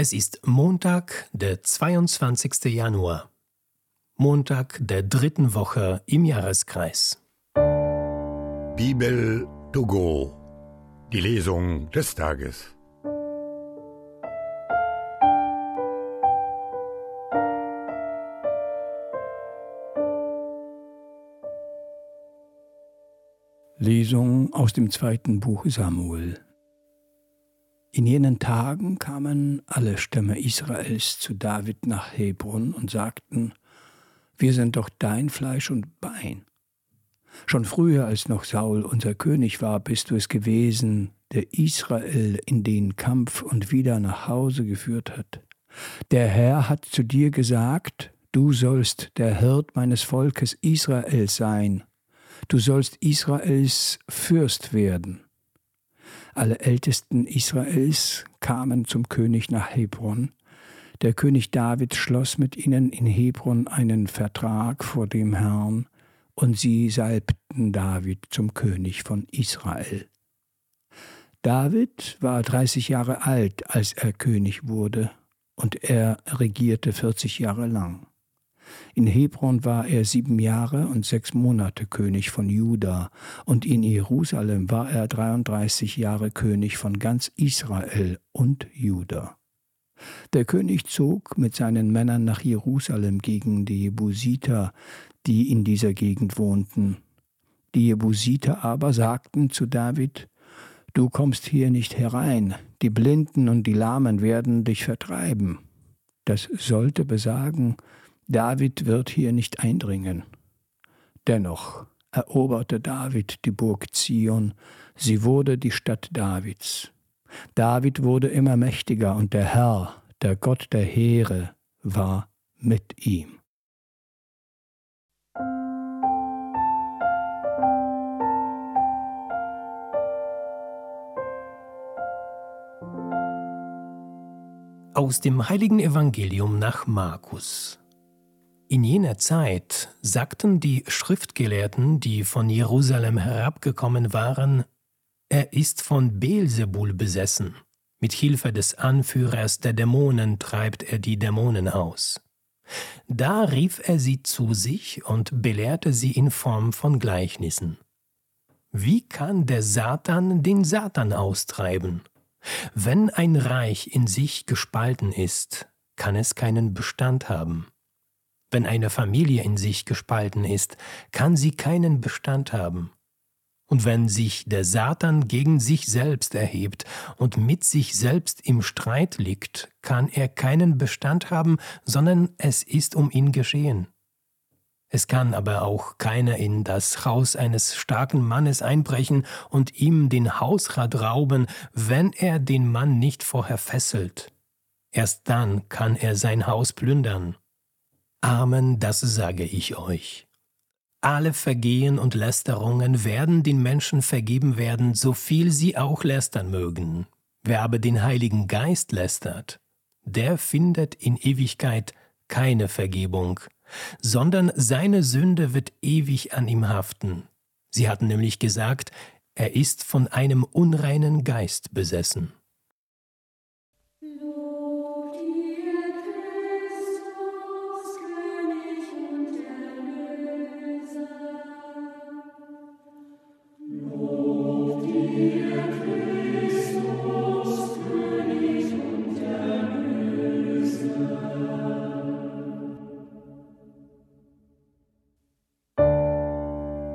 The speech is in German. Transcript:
Es ist Montag, der 22. Januar. Montag der dritten Woche im Jahreskreis. Bibel to go. Die Lesung des Tages. Lesung aus dem zweiten Buch Samuel. In jenen Tagen kamen alle Stämme Israels zu David nach Hebron und sagten, wir sind doch dein Fleisch und Bein. Schon früher, als noch Saul unser König war, bist du es gewesen, der Israel in den Kampf und wieder nach Hause geführt hat. Der Herr hat zu dir gesagt, du sollst der Hirt meines Volkes Israel sein, du sollst Israels Fürst werden. Alle Ältesten Israels kamen zum König nach Hebron. Der König David schloss mit ihnen in Hebron einen Vertrag vor dem Herrn, und sie salbten David zum König von Israel. David war dreißig Jahre alt, als er König wurde, und er regierte vierzig Jahre lang. In Hebron war er sieben Jahre und sechs Monate König von Juda, und in Jerusalem war er 33 Jahre König von ganz Israel und Juda. Der König zog mit seinen Männern nach Jerusalem gegen die Jebusiter, die in dieser Gegend wohnten. Die Jebusiter aber sagten zu David, Du kommst hier nicht herein, die Blinden und die Lahmen werden dich vertreiben. Das sollte besagen, David wird hier nicht eindringen. Dennoch eroberte David die Burg Zion, sie wurde die Stadt Davids. David wurde immer mächtiger und der Herr, der Gott der Heere, war mit ihm. Aus dem heiligen Evangelium nach Markus. In jener Zeit sagten die Schriftgelehrten, die von Jerusalem herabgekommen waren, er ist von Beelzebul besessen. Mit Hilfe des Anführers der Dämonen treibt er die Dämonen aus. Da rief er sie zu sich und belehrte sie in Form von Gleichnissen. Wie kann der Satan den Satan austreiben? Wenn ein Reich in sich gespalten ist, kann es keinen Bestand haben. Wenn eine Familie in sich gespalten ist, kann sie keinen Bestand haben. Und wenn sich der Satan gegen sich selbst erhebt und mit sich selbst im Streit liegt, kann er keinen Bestand haben, sondern es ist um ihn geschehen. Es kann aber auch keiner in das Haus eines starken Mannes einbrechen und ihm den Hausrat rauben, wenn er den Mann nicht vorher fesselt. Erst dann kann er sein Haus plündern. Amen, das sage ich euch. Alle Vergehen und Lästerungen werden den Menschen vergeben werden, so viel sie auch lästern mögen. Wer aber den Heiligen Geist lästert, der findet in Ewigkeit keine Vergebung, sondern seine Sünde wird ewig an ihm haften. Sie hatten nämlich gesagt, er ist von einem unreinen Geist besessen.